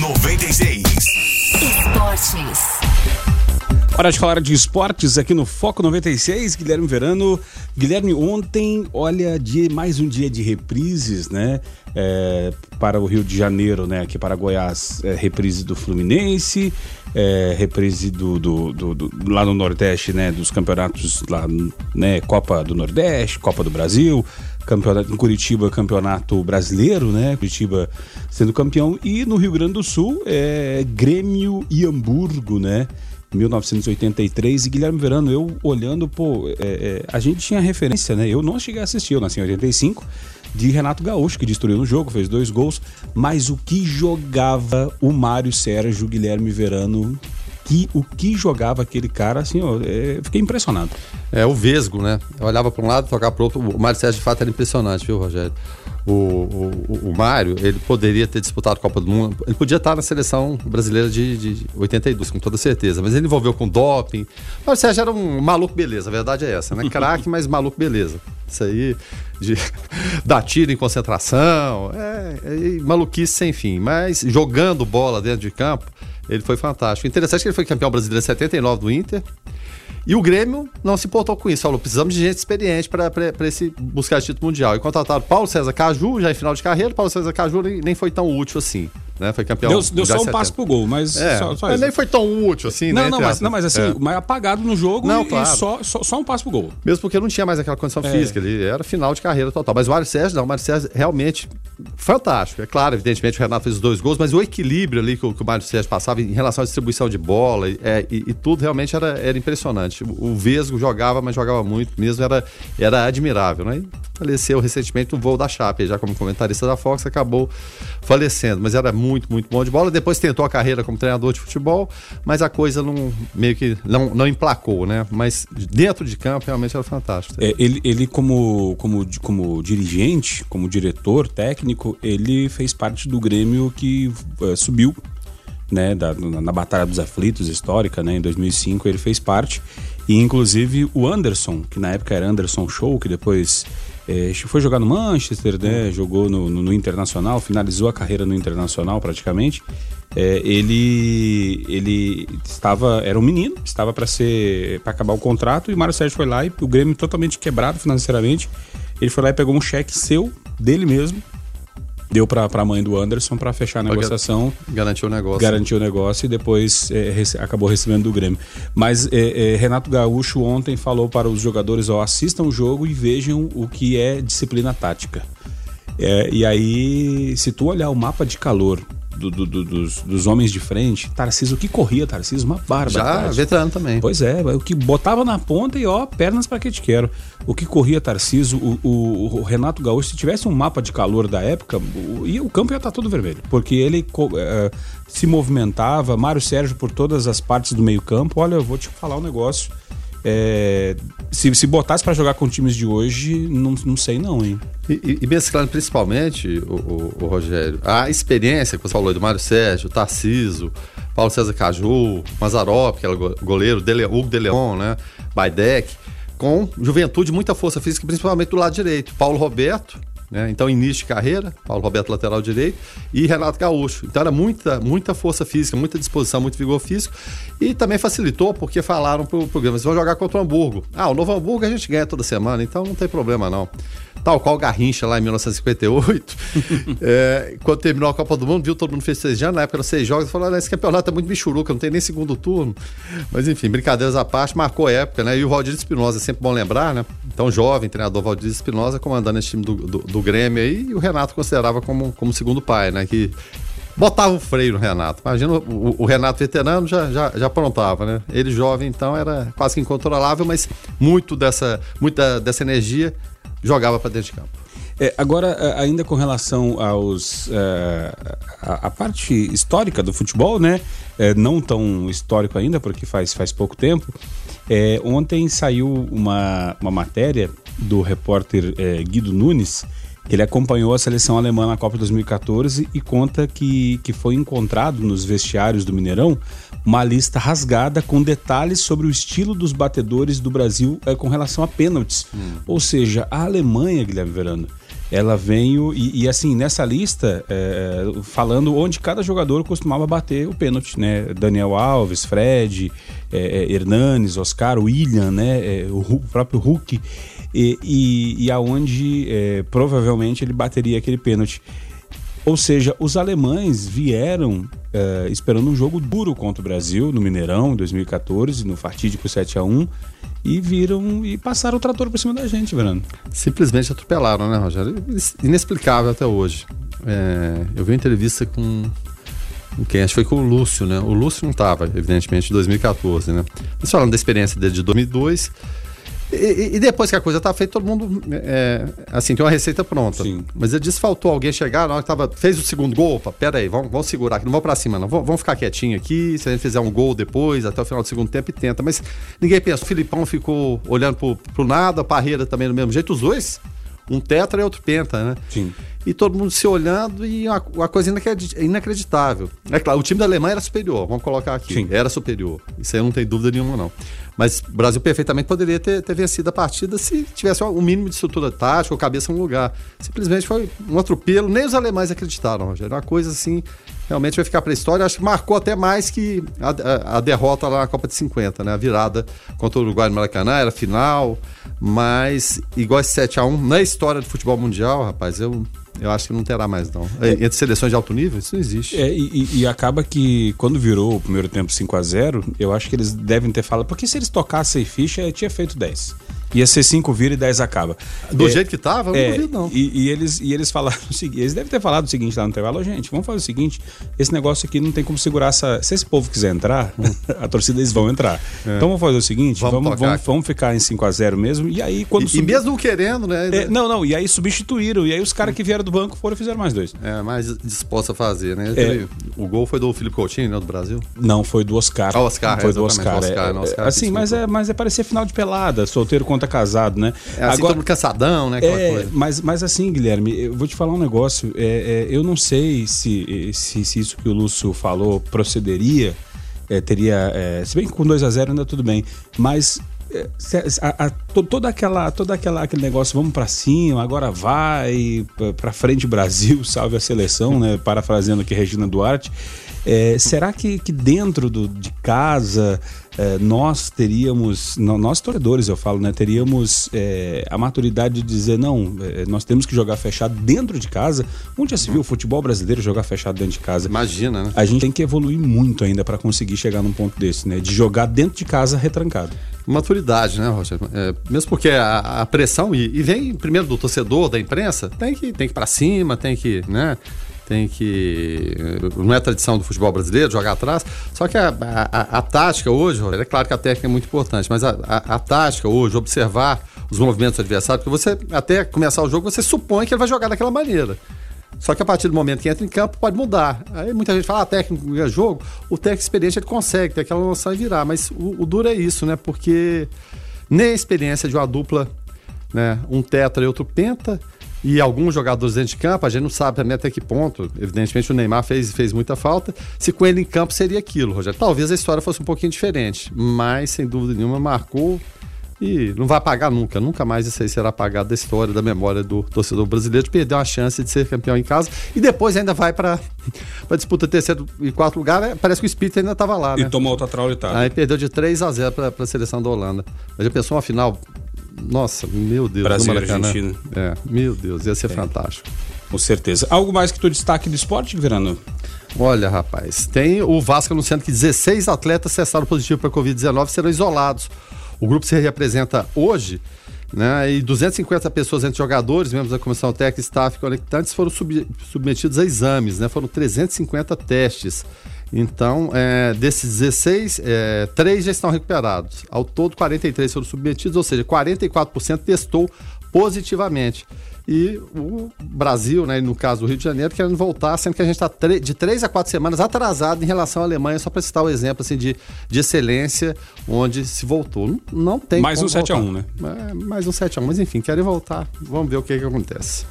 96. Esportes. Hora de falar de esportes aqui no Foco 96, Guilherme Verano. Guilherme, ontem, olha, dia, mais um dia de reprises, né? É, para o Rio de Janeiro, né? Aqui para Goiás, é, reprise do Fluminense, é, reprise do, do, do, do, lá no Nordeste, né? Dos campeonatos lá, né? Copa do Nordeste, Copa do Brasil, campeonato em Curitiba, campeonato brasileiro, né? Curitiba sendo campeão e no Rio Grande do Sul, é Grêmio e Hamburgo, né? 1983 e Guilherme Verano, eu olhando, pô, é, é, a gente tinha referência, né? Eu não cheguei a assistir, eu nasci em 85, de Renato Gaúcho, que destruiu no jogo, fez dois gols, mas o que jogava o Mário Sérgio Guilherme Verano que o que jogava aquele cara, assim, ó, é, fiquei impressionado. É o Vesgo, né? Eu olhava para um lado, tocava para outro. O Mário Sérgio de fato era impressionante, viu, Rogério? O, o, o Mário, ele poderia ter disputado a Copa do Mundo, ele podia estar na seleção brasileira de, de 82, com toda certeza, mas ele envolveu com doping. O Mário Sérgio era um maluco beleza, a verdade é essa, né? Craque, mas maluco beleza. Isso aí, de dar tiro em concentração, é, é maluquice sem fim. Mas jogando bola dentro de campo, ele foi fantástico. Interessante que ele foi campeão brasileiro em 79 do Inter. E o Grêmio não se importou com isso. Falou: precisamos de gente experiente para esse buscar esse título mundial. E contrataram Paulo César Caju, já em final de carreira. Paulo César Caju nem, nem foi tão útil assim né? Foi campeão. Deu, deu só um passo pro gol, mas é, só, só nem foi tão útil assim, não, né? Não, mas, não, mas assim, é. mas apagado no jogo não, e, claro. e só, só, só, um passo pro gol. Mesmo porque não tinha mais aquela condição É. física, ele era final de carreira total. Mas o Mário Sérgio, não, o Mário Sérgio realmente fantástico. É claro, evidentemente o Renato fez os dois gols, mas o equilíbrio ali que o, que o Mário Sérgio passava em relação à distribuição de bola e, é, e, e tudo realmente era, era impressionante. O, o Vesgo jogava, mas jogava muito mesmo, era, era admirável, né? E faleceu recentemente no voo da Chape, já como comentarista da Fox, acabou falecendo, mas era muito, muito bom de bola. Depois tentou a carreira como treinador de futebol, mas a coisa não meio que não, não emplacou, né? Mas dentro de campo realmente era fantástico. É, ele, ele como, como, como dirigente, como diretor técnico, ele fez parte do Grêmio que eh, subiu né, da, na, na Batalha dos Aflitos histórica, né, em 2005 ele fez parte e inclusive o Anderson, que na época era Anderson Show, que depois eh, foi jogar no Manchester, né, jogou no, no, no Internacional, finalizou a carreira no Internacional praticamente. É, ele ele estava era um menino estava para ser para acabar o contrato e o Mário Sérgio foi lá e o Grêmio totalmente quebrado financeiramente ele foi lá e pegou um cheque seu dele mesmo deu para a mãe do Anderson para fechar a negociação. Garantiu o negócio. garantiu o negócio e depois é, rece- acabou recebendo do Grêmio. Mas é, é, Renato Gaúcho ontem falou para os jogadores ó, assistam o jogo e vejam o que é disciplina tática. É, e aí, se tu olhar o mapa de calor do- do- do- dos, dos homens de frente, Tarcísio, o que corria, Tarcísio? Uma Já barbaridade. veterano também. Pois é, o que botava na ponta e ó, pernas pra que te quero. O que corria Tarcísio, o, o- o Renato Gaúcho, se tivesse um mapa de calor da época, o, e o campo ia estar todo vermelho. Porque ele co- eh, se movimentava, Mário Sérgio por todas as partes do meio-campo. Olha, eu vou te falar um negócio. Eh, se, se botasse pra jogar com times de hoje, não, não sei não, hein? E, e- mesclando principalmente, o, o- o Rogério, a experiência que você falou do Mário Sérgio, Tarciso, Paulo César Caju, Mazarop, que era go- goleiro, Hugo De Leon, né? Baidec, com juventude, muita força física, principalmente do lado direito. Paulo Roberto, né? Então, início de carreira, Paulo Roberto lateral direito, e Renato Gaúcho. Então, era muita, muita força física, muita disposição, muito vigor físico. E também facilitou, porque falaram pro programa, vocês vão jogar contra o Hamburgo. Ah, o Novo Hamburgo a gente ganha toda semana, então não tem problema não. Tal qual Garrincha lá em 1958, é, quando terminou a Copa do Mundo, viu todo mundo festejando, na época eram seis jogos, falou, "Ah, esse campeonato é muito michuruca, não tem nem segundo turno. Mas enfim, brincadeiras à parte, marcou época, né? E o Valdir Espinosa, é sempre bom lembrar, né? Então, jovem, treinador Valdir Espinosa, comandando esse time do, do, do Grêmio aí, e o Renato considerava como, como segundo pai, né? Que botava o freio no Renato. Imagina o, o Renato veterano já, já, já aprontava, né? Ele jovem, então, era quase que incontrolável, mas muito dessa, muita dessa energia jogava para dentro de campo. É, agora, ainda com relação aos é, a, a parte histórica do futebol, né? É, não tão histórico ainda, porque faz, faz pouco tempo. É, ontem saiu uma, uma matéria do repórter é, Guido Nunes. Ele acompanhou a seleção alemã na Copa 2014 e conta que, que foi encontrado nos vestiários do Mineirão uma lista rasgada com detalhes sobre o estilo dos batedores do Brasil é, com relação a pênaltis. Ou seja, a Alemanha, Guilherme Verano, ela veio e, e assim nessa lista é, falando onde cada jogador costumava bater o pênalti, né? Daniel Alves, Fred, é, é Hernanes, Oscar, William, né? É, o, próprio Hulk e, e, e aonde é, provavelmente ele bateria aquele pênalti. Ou seja, os alemães vieram é, esperando um jogo duro contra o Brasil no Mineirão em 2014, no fatídico 7 a 1 e viram e passaram o trator por cima da gente, Verano. Simplesmente atropelaram, né, Rogério? Inexplicável até hoje. É, eu vi uma entrevista com, com quem? Acho que foi com o Lúcio, né? O Lúcio não estava, evidentemente, em 2014, né? Mas falando da experiência dele de 2002 e, e, depois que a coisa tá feita, todo mundo é, assim, tem uma receita pronta. Sim. Mas ele disse faltou alguém chegar na hora que tava, fez o segundo gol. Opa, pera aí, vamos, vamos segurar aqui, não vamos pra cima, não. Vamos, vamos ficar quietinho aqui. Se a gente fizer um gol depois, até o final do segundo tempo, e tenta. Mas ninguém pensa. O Filipão ficou olhando pro, pro nada, a Parreira também do mesmo jeito. Os dois, um tetra e outro penta, né? Sim e todo mundo se olhando e uma, uma coisa inacreditável. É claro, o time da Alemanha era superior, vamos colocar aqui. Sim. Era superior. Isso aí não tem dúvida nenhuma, não. Mas o Brasil perfeitamente poderia ter, ter vencido a partida se tivesse um mínimo de estrutura tática ou cabeça no lugar. Simplesmente foi um atropelo, nem os alemães acreditaram, Rogério. Uma coisa assim, realmente vai ficar para a história. Acho que marcou até mais que a, a, a, derrota lá na Copa de 50, né? A virada contra o Uruguai no Maracanã, era final, mas igual esse 7x1 na história do futebol mundial, rapaz, eu eu acho que não terá mais, não. É, entre seleções de alto nível, isso não existe. É, e, e, acaba que quando virou o primeiro tempo 5 a 0 eu acho que eles devem ter falado, porque se eles tocassem ficha, tinha feito 10. Ia ser 5 vira e 10 acaba. Do é, jeito que tava, eu é, não duvido, não. E, e, eles, e eles falaram o seguinte: eles devem ter falado o seguinte lá no intervalo, gente, vamos fazer o seguinte: esse negócio aqui não tem como segurar essa. Se esse povo quiser entrar, a torcida eles vão entrar. É. Então vamos fazer o seguinte: vamos, vamos, vamos, vamos, ficar em 5x0 mesmo. E aí, quando. E, sub... e mesmo querendo, né? É, não, não, e aí substituíram. E aí os caras que vieram do banco foram e fizeram mais dois. É, mais disposto a fazer, né? É. O gol foi do Felipe Coutinho, né? Do Brasil? Não, foi do Oscar. Ah, Oscar, foi do Oscar. Oscar, é, Oscar assim, mas é, mas é parecer final de pelada, solteiro contra casado, né? É assim, Agora, todo cansadão, né? É, mas, mas assim, Guilherme, eu vou te falar um negócio. É, é, eu não sei se, se, se, isso que o Lúcio falou procederia. É, teria. É, se bem que com 2 a 0 ainda tudo bem. Mas é, a, a, toda aquela toda aquela aquele negócio vamos para cima agora vai para frente Brasil salve a seleção né parafraseando aqui Regina Duarte é, será que, que dentro do, de casa é, nós teríamos, nós torcedores eu falo, né, teríamos é, a maturidade de dizer, não, é, nós temos que jogar fechado dentro de casa. Onde já se viu o futebol brasileiro jogar fechado dentro de casa? Imagina, né? A gente tem que evoluir muito ainda para conseguir chegar num ponto desse, né? De jogar dentro de casa retrancado. Maturidade, né, Roger? É, mesmo porque a, a pressão, e, e, vem primeiro do torcedor, da imprensa, tem que, tem que ir para cima, tem que, né? Tem que. Não é tradição do futebol brasileiro jogar atrás. Só que a, a, a tática hoje, é claro que a técnica é muito importante, mas a, a, a, tática hoje, observar os movimentos do adversário, porque você, até começar o jogo, você supõe que ele vai jogar daquela maneira. Só que a partir do momento que entra em campo, pode mudar. Aí muita gente fala, ah, técnico é jogo. O técnico experiente ele consegue ter aquela noção e virar. Mas o, o duro é isso, né? Porque nem a experiência de uma dupla, né? Um tetra e outro penta e alguns jogadores dentro de campo, a gente não sabe também até que ponto. Evidentemente o Neymar fez, fez muita falta. Se com ele em campo seria aquilo, Rogério. Talvez a história fosse um pouquinho diferente, mas sem dúvida nenhuma marcou e não vai apagar nunca. Nunca mais isso aí será apagado da história, da memória do torcedor brasileiro de perder uma chance de ser campeão em casa e depois ainda vai para a disputa terceiro e quarto lugar. Né? Parece que o Espírito ainda estava lá. E né? tomou outra traulitada. Aí perdeu de 3 a 0 para a seleção da Holanda. Mas já pensou uma final nossa, meu Deus. Brasil e Argentina. É, meu Deus, ia ser é. fantástico. Com certeza. Algo mais que tu destaque do esporte, Verano? Olha, rapaz, tem o Vasco anunciando que 16 atletas testaram positivo para Covid-19 serão isolados. O grupo se representa hoje, né? E 250 pessoas entre jogadores, membros da comissão técnica, staff e conectantes foram sub submetidos a exames, né? Foram 350 testes. Então, é, desses 16, é, 3 já estão recuperados. Ao todo, 43 foram submetidos, ou seja, 44% testou positivamente. E o Brasil, né, no caso do Rio de Janeiro, querendo voltar, sendo que a gente está de três a quatro semanas atrasado em relação à Alemanha, só para citar o um exemplo assim, de, de excelência, onde se voltou. Não, não tem Mais um 7x1, né? É, mais um 7x1, mas enfim, querem voltar. Vamos ver o que, que acontece.